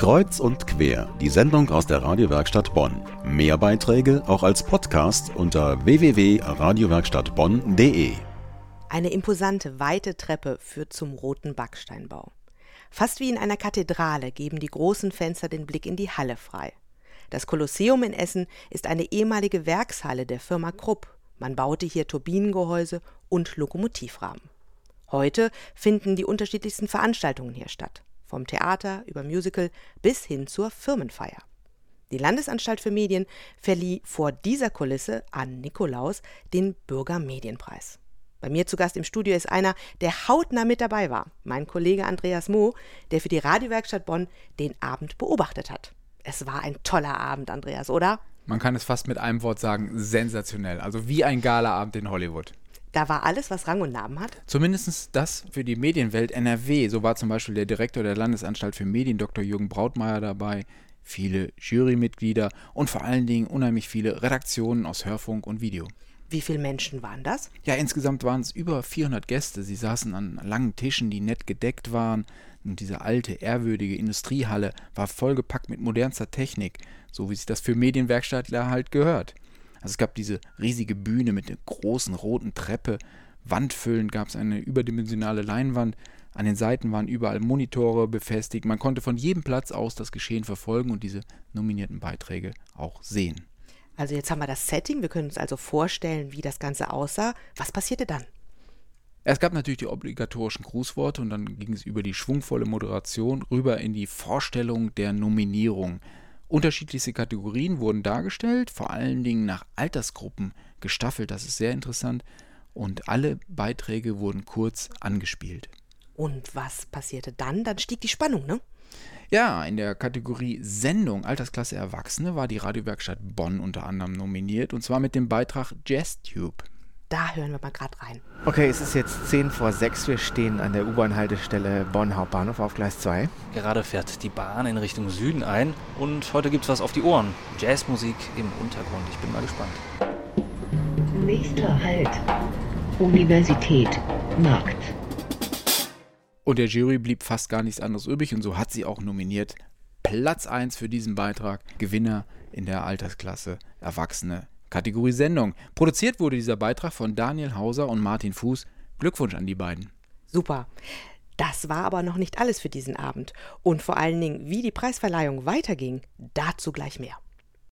Kreuz und quer, die Sendung aus der Radiowerkstatt Bonn. Mehr Beiträge auch als Podcast unter www.radiowerkstattbonn.de. Eine imposante, weite Treppe führt zum roten Backsteinbau. Fast wie in einer Kathedrale geben die großen Fenster den Blick in die Halle frei. Das Kolosseum in Essen ist eine ehemalige Werkshalle der Firma Krupp. Man baute hier Turbinengehäuse und Lokomotivrahmen. Heute finden die unterschiedlichsten Veranstaltungen hier statt, vom Theater über Musical bis hin zur Firmenfeier. Die Landesanstalt für Medien verlieh vor dieser Kulisse an Nikolaus den Bürgermedienpreis. Bei mir zu Gast im Studio ist einer, der hautnah mit dabei war, mein Kollege Andreas Moh, der für die Radiowerkstatt Bonn den Abend beobachtet hat. Es war ein toller Abend, Andreas, oder? Man kann es fast mit einem Wort sagen, sensationell. Also wie ein Galaabend in Hollywood. Da war alles, was Rang und Namen hat? Zumindest das für die Medienwelt NRW. So war zum Beispiel der Direktor der Landesanstalt für Medien, Dr. Jürgen Brautmeier, dabei, viele Jurymitglieder und vor allen Dingen unheimlich viele Redaktionen aus Hörfunk und Video. Wie viele Menschen waren das? Ja, insgesamt waren es über 400 Gäste. Sie saßen an langen Tischen, die nett gedeckt waren. Und diese alte, ehrwürdige Industriehalle war vollgepackt mit modernster Technik, so wie sich das für Medienwerkstattler halt gehört. Also es gab diese riesige Bühne mit einer großen roten Treppe, wandfüllend gab es eine überdimensionale Leinwand, an den Seiten waren überall Monitore befestigt, man konnte von jedem Platz aus das Geschehen verfolgen und diese nominierten Beiträge auch sehen. Also jetzt haben wir das Setting, wir können uns also vorstellen, wie das Ganze aussah. Was passierte dann? Es gab natürlich die obligatorischen Grußworte und dann ging es über die schwungvolle Moderation rüber in die Vorstellung der Nominierung. Unterschiedlichste Kategorien wurden dargestellt, vor allen Dingen nach Altersgruppen gestaffelt, das ist sehr interessant. Und alle Beiträge wurden kurz angespielt. Und was passierte dann? Dann stieg die Spannung, ne? Ja, in der Kategorie Sendung Altersklasse Erwachsene war die Radiowerkstatt Bonn unter anderem nominiert und zwar mit dem Beitrag JazzTube. Da hören wir mal gerade rein. Okay, es ist jetzt 10 vor 6. Wir stehen an der U-Bahn-Haltestelle Bonn Hauptbahnhof auf Gleis 2. Gerade fährt die Bahn in Richtung Süden ein und heute gibt's was auf die Ohren. Jazzmusik im Untergrund. Ich bin mal gespannt. Nächster Halt. Universität Markt. Und der Jury blieb fast gar nichts anderes übrig und so hat sie auch nominiert. Platz 1 für diesen Beitrag. Gewinner in der Altersklasse Erwachsene Kategorie Sendung. Produziert wurde dieser Beitrag von Daniel Hauser und Martin Fuß. Glückwunsch an die beiden. Super. Das war aber noch nicht alles für diesen Abend. Und vor allen Dingen, wie die Preisverleihung weiterging, dazu gleich mehr.